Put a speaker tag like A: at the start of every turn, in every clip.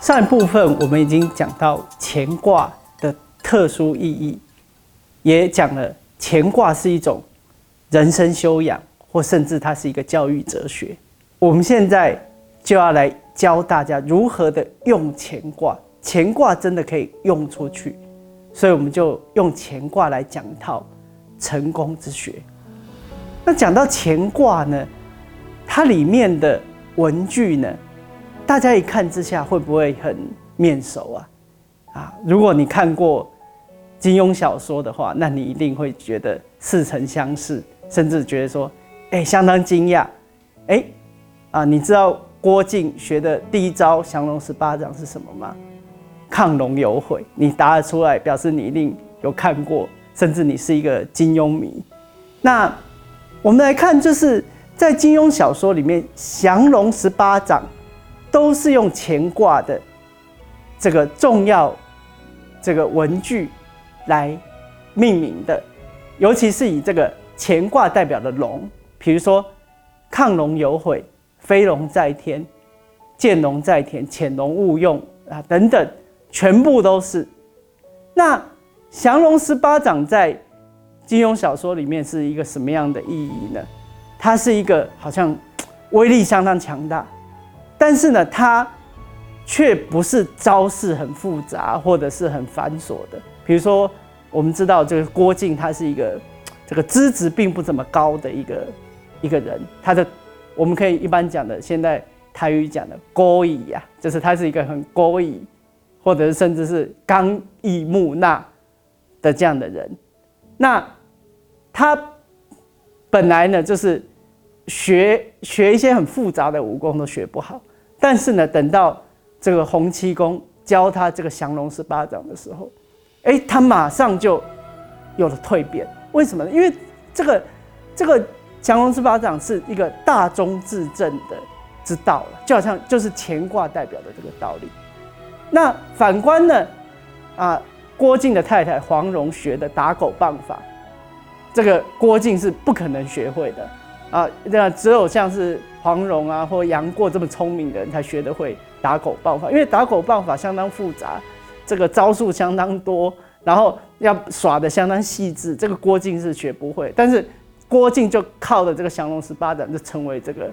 A: 上一部分我们已经讲到乾卦的特殊意义，也讲了乾卦是一种人生修养，或甚至它是一个教育哲学。我们现在就要来教大家如何的用乾卦，乾卦真的可以用出去，所以我们就用乾卦来讲一套成功之学。那讲到乾卦呢，它里面的文句呢，大家一看之下会不会很面熟啊？啊，如果你看过金庸小说的话，那你一定会觉得似曾相识，甚至觉得说，哎，相当惊讶。哎，啊，你知道郭靖学的第一招降龙十八掌是什么吗？亢龙有悔。你答得出来，表示你一定有看过，甚至你是一个金庸迷。那我们来看，就是在金庸小说里面，降龙十八掌都是用乾卦的这个重要这个文句来命名的，尤其是以这个乾卦代表的龙，比如说“亢龙有悔”“飞龙在天”“见龙在田”“潜龙勿用”啊等等，全部都是。那降龙十八掌在金庸小说里面是一个什么样的意义呢？它是一个好像威力相当强大，但是呢，它却不是招式很复杂或者是很繁琐的。比如说，我们知道这个郭靖，他是一个这个资质并不怎么高的一个一个人，他的我们可以一般讲的，现在台语讲的“勾引”呀，就是他是一个很勾引，或者是甚至是刚毅木讷的这样的人。那他本来呢，就是学学一些很复杂的武功都学不好，但是呢，等到这个洪七公教他这个降龙十八掌的时候，哎，他马上就有了蜕变。为什么呢？因为这个这个降龙十八掌是一个大中至正的之道了，就好像就是乾卦代表的这个道理。那反观呢，啊，郭靖的太太黄蓉学的打狗棒法。这个郭靖是不可能学会的啊！那只有像是黄蓉啊或杨过这么聪明的人才学得会打狗棒法，因为打狗棒法相当复杂，这个招数相当多，然后要耍的相当细致。这个郭靖是学不会，但是郭靖就靠着这个降龙十八掌就成为这个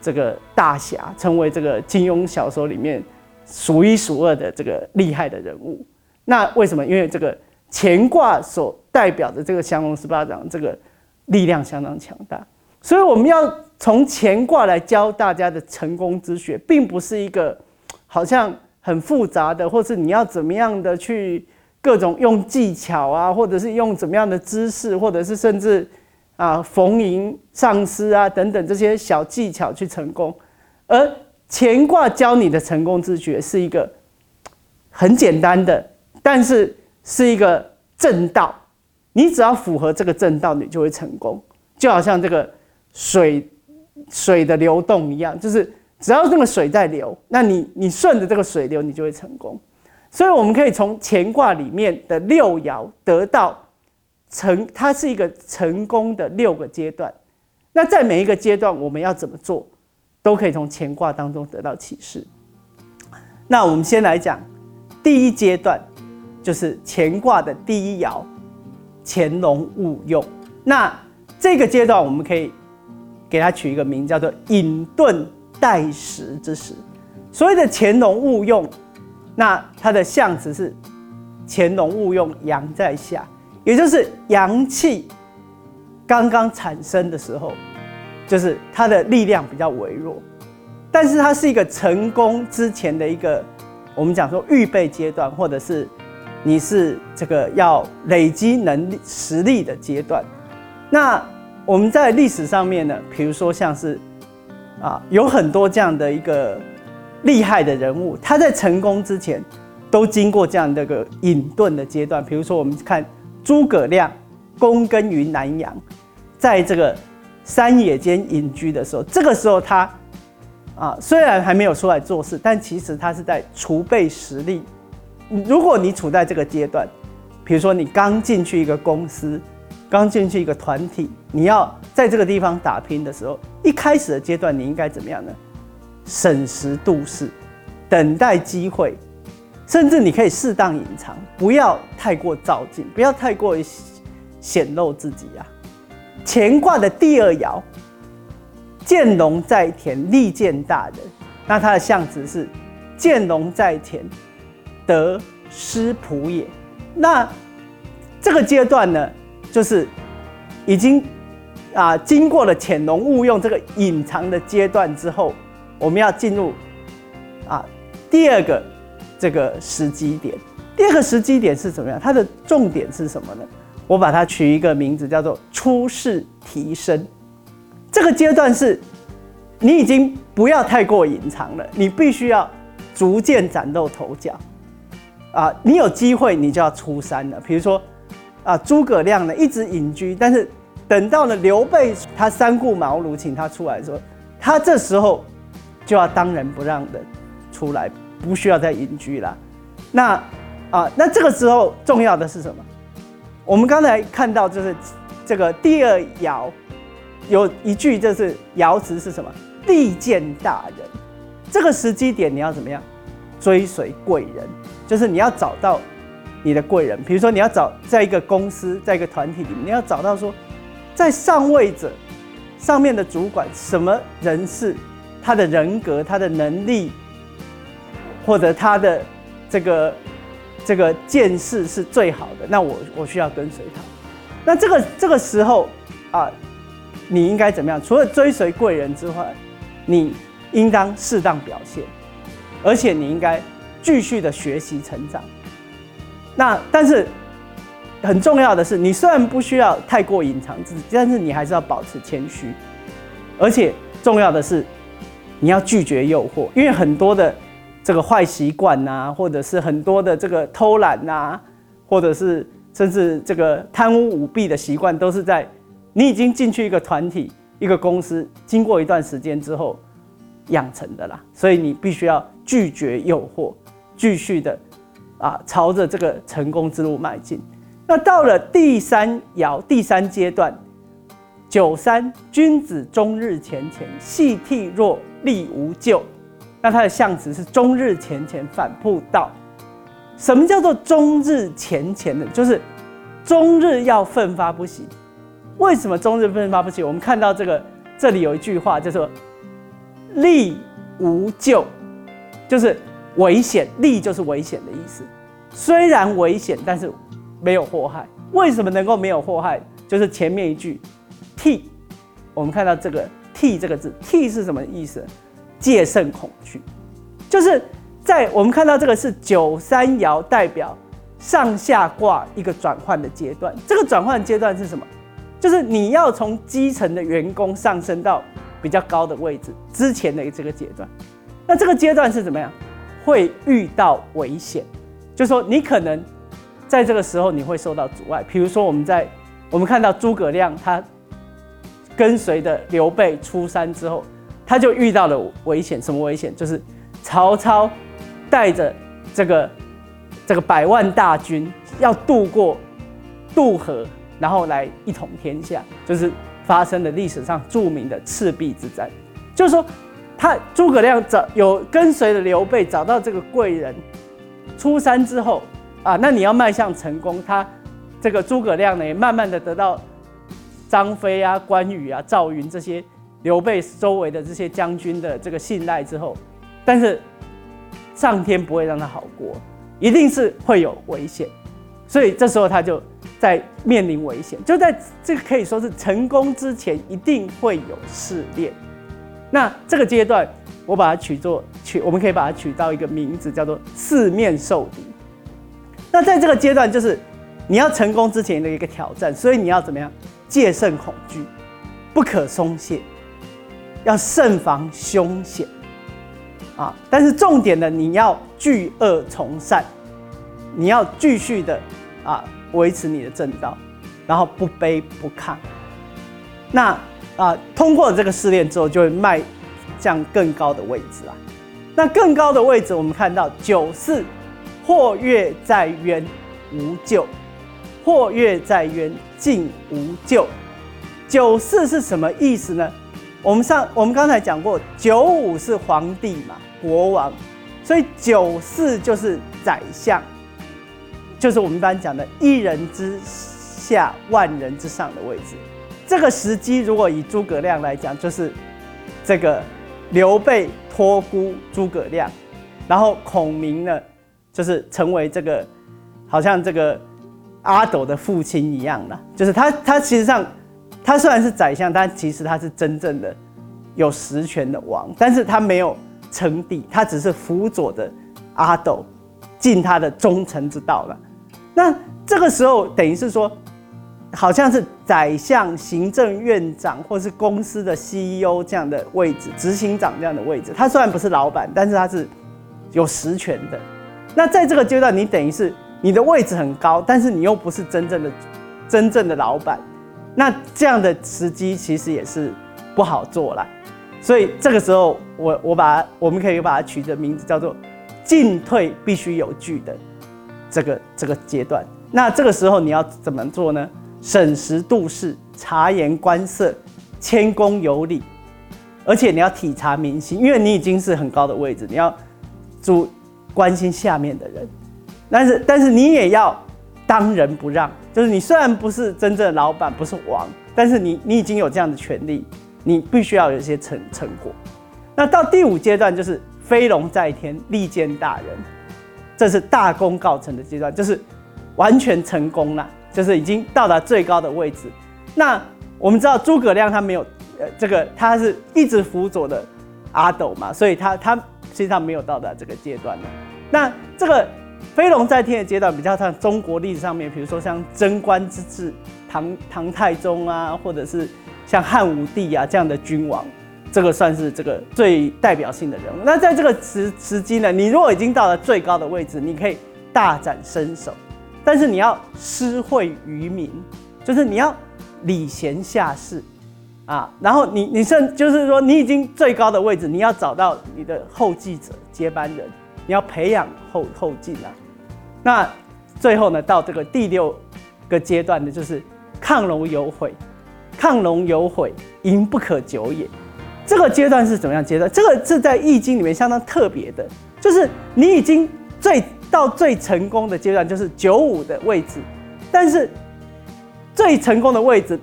A: 这个大侠，成为这个金庸小说里面数一数二的这个厉害的人物。那为什么？因为这个。乾卦所代表的这个降龙十八掌，这个力量相当强大，所以我们要从乾卦来教大家的成功之学，并不是一个好像很复杂的，或是你要怎么样的去各种用技巧啊，或者是用怎么样的姿势，或者是甚至啊逢迎上司啊等等这些小技巧去成功，而乾卦教你的成功之学是一个很简单的，但是。是一个正道，你只要符合这个正道，你就会成功。就好像这个水水的流动一样，就是只要这个水在流，那你你顺着这个水流，你就会成功。所以我们可以从乾卦里面的六爻得到成，它是一个成功的六个阶段。那在每一个阶段，我们要怎么做，都可以从乾卦当中得到启示。那我们先来讲第一阶段。就是乾卦的第一爻，潜龙勿用。那这个阶段，我们可以给它取一个名，叫做隐遁待时之时。所谓的潜龙勿用，那它的象辞是潜龙勿用，阳在下，也就是阳气刚刚产生的时候，就是它的力量比较微弱，但是它是一个成功之前的一个，我们讲说预备阶段，或者是。你是这个要累积能力实力的阶段，那我们在历史上面呢，比如说像是啊，有很多这样的一个厉害的人物，他在成功之前都经过这样的一个隐遁的阶段。比如说，我们看诸葛亮躬耕于南阳，在这个山野间隐居的时候，这个时候他啊，虽然还没有出来做事，但其实他是在储备实力。如果你处在这个阶段，比如说你刚进去一个公司，刚进去一个团体，你要在这个地方打拼的时候，一开始的阶段你应该怎么样呢？审时度势，等待机会，甚至你可以适当隐藏，不要太过照进，不要太过显露自己啊。乾卦的第二爻，见龙在田，利见大人。那它的象辞是见龙在田，得失仆也。那这个阶段呢，就是已经啊经过了潜龙勿用这个隐藏的阶段之后，我们要进入啊第二个这个时机点。第二个时机点是怎么样？它的重点是什么呢？我把它取一个名字，叫做出世提升。这个阶段是，你已经不要太过隐藏了，你必须要逐渐崭露头角。啊，你有机会，你就要出山了。比如说，啊，诸葛亮呢一直隐居，但是等到了刘备他三顾茅庐，请他出来的时候，他这时候就要当仁不让的出来，不需要再隐居了。那啊，那这个时候重要的是什么？我们刚才看到就是这个第二爻有一句，就是爻辞是什么？利见大人。这个时机点你要怎么样？追随贵人。就是你要找到你的贵人，比如说你要找在一个公司，在一个团体里面，你要找到说，在上位者上面的主管什么人是他的人格、他的能力，或者他的这个这个见识是最好的，那我我需要跟随他。那这个这个时候啊，你应该怎么样？除了追随贵人之外，你应当适当表现，而且你应该。继续的学习成长，那但是很重要的是，你虽然不需要太过隐藏自己，但是你还是要保持谦虚，而且重要的是，你要拒绝诱惑，因为很多的这个坏习惯呐，或者是很多的这个偷懒呐，或者是甚至这个贪污舞弊的习惯，都是在你已经进去一个团体、一个公司，经过一段时间之后养成的啦，所以你必须要拒绝诱惑。继续的啊，朝着这个成功之路迈进。那到了第三爻第三阶段，九三君子终日前乾，细替若力无咎。那它的象辞是终日前乾，反复道。什么叫做终日前乾呢？就是终日要奋发不息。为什么终日奋发不息？我们看到这个这里有一句话叫做力无咎，就是。危险，利就是危险的意思。虽然危险，但是没有祸害。为什么能够没有祸害？就是前面一句替，我们看到这个替这个字，替是什么意思？戒慎恐惧，就是在我们看到这个是九三爻代表上下卦一个转换的阶段。这个转换阶段是什么？就是你要从基层的员工上升到比较高的位置之前的这个阶段。那这个阶段是怎么样？会遇到危险，就说你可能在这个时候你会受到阻碍。比如说，我们在我们看到诸葛亮他跟随的刘备出山之后，他就遇到了危险。什么危险？就是曹操带着这个这个百万大军要渡过渡河，然后来一统天下，就是发生了历史上著名的赤壁之战。就是说。他诸葛亮找有跟随着刘备找到这个贵人，出山之后啊，那你要迈向成功，他这个诸葛亮呢也慢慢的得到张飞啊、关羽啊、赵云这些刘备周围的这些将军的这个信赖之后，但是上天不会让他好过，一定是会有危险，所以这时候他就在面临危险，就在这个可以说是成功之前，一定会有试炼。那这个阶段，我把它取作取，我们可以把它取到一个名字，叫做四面受敌。那在这个阶段，就是你要成功之前的一个挑战，所以你要怎么样？戒慎恐惧，不可松懈，要慎防凶险啊！但是重点的，你要拒恶从善，你要继续的啊维持你的正道，然后不卑不亢。那。啊，通过这个试炼之后，就会迈向更高的位置啊。那更高的位置，我们看到九四，或跃在渊，无咎；或跃在渊，进无咎。九四是什么意思呢？我们上我们刚才讲过，九五是皇帝嘛，国王。所以九四就是宰相，就是我们一般讲的一人之下万人之上的位置。这个时机，如果以诸葛亮来讲，就是这个刘备托孤诸葛亮，然后孔明呢，就是成为这个好像这个阿斗的父亲一样的，就是他他其实上他虽然是宰相，但其实他是真正的有实权的王，但是他没有。称帝，他只是辅佐的阿斗，尽他的忠臣之道了。那这个时候等于是说，好像是宰相、行政院长或是公司的 CEO 这样的位置，执行长这样的位置。他虽然不是老板，但是他是有实权的。那在这个阶段，你等于是你的位置很高，但是你又不是真正的真正的老板。那这样的时机其实也是不好做了。所以这个时候，我我把我们可以把它取的名字叫做“进退必须有据”的这个这个阶段。那这个时候你要怎么做呢？审时度势，察言观色，谦恭有礼，而且你要体察民心，因为你已经是很高的位置，你要主关心下面的人。但是但是你也要当仁不让，就是你虽然不是真正的老板，不是王，但是你你已经有这样的权利。你必须要有一些成成果，那到第五阶段就是飞龙在天，利见大人，这是大功告成的阶段，就是完全成功了，就是已经到达最高的位置。那我们知道诸葛亮他没有呃这个，他是一直辅佐的阿斗嘛，所以他他实际上没有到达这个阶段的。那这个飞龙在天的阶段比较像中国历史上面，比如说像贞观之治，唐唐太宗啊，或者是。像汉武帝啊这样的君王，这个算是这个最代表性的人物。那在这个时时机呢，你如果已经到了最高的位置，你可以大展身手，但是你要施惠于民，就是你要礼贤下士啊。然后你你甚就是说你已经最高的位置，你要找到你的后继者、接班人，你要培养后后继啊。那最后呢，到这个第六个阶段呢，就是亢龙有悔。亢龙有悔，赢不可久也。这个阶段是怎么样阶段？这个是在《易经》里面相当特别的，就是你已经最到最成功的阶段，就是九五的位置。但是最成功的位置，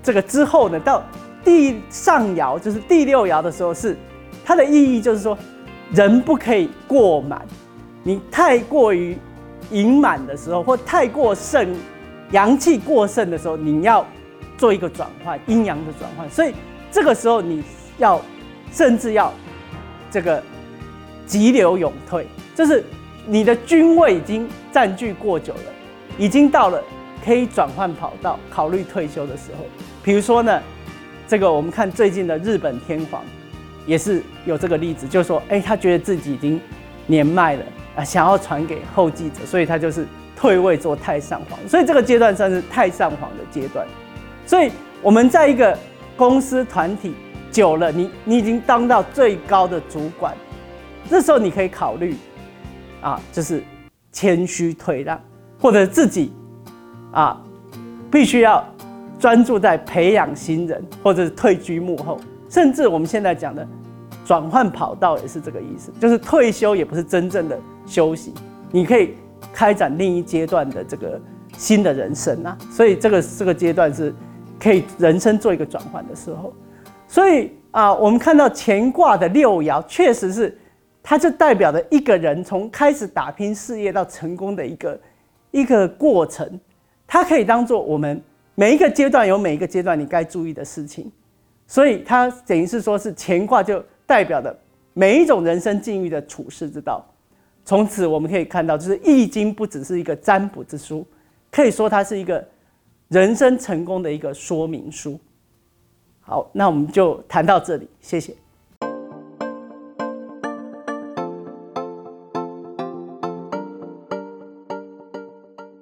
A: 这个之后呢，到第上爻，就是第六爻的时候，是它的意义就是说，人不可以过满。你太过于盈满的时候，或太过盛，阳气过盛的时候，你要。做一个转换，阴阳的转换，所以这个时候你要，甚至要这个急流勇退，就是你的军位已经占据过久了，已经到了可以转换跑道、考虑退休的时候。比如说呢，这个我们看最近的日本天皇也是有这个例子，就是说，哎，他觉得自己已经年迈了啊，想要传给后继者，所以他就是退位做太上皇。所以这个阶段算是太上皇的阶段。所以我们在一个公司团体久了，你你已经当到最高的主管，这时候你可以考虑，啊，就是谦虚退让，或者自己啊，必须要专注在培养新人，或者是退居幕后，甚至我们现在讲的转换跑道也是这个意思，就是退休也不是真正的休息，你可以开展另一阶段的这个新的人生啊。所以这个这个阶段是。可以人生做一个转换的时候，所以啊，我们看到乾卦的六爻，确实是，它就代表着一个人从开始打拼事业到成功的一个一个过程。它可以当做我们每一个阶段有每一个阶段你该注意的事情，所以它等于是说是乾卦就代表的每一种人生境遇的处世之道。从此我们可以看到，就是《易经》不只是一个占卜之书，可以说它是一个。人生成功的一个说明书。好，那我们就谈到这里，谢谢。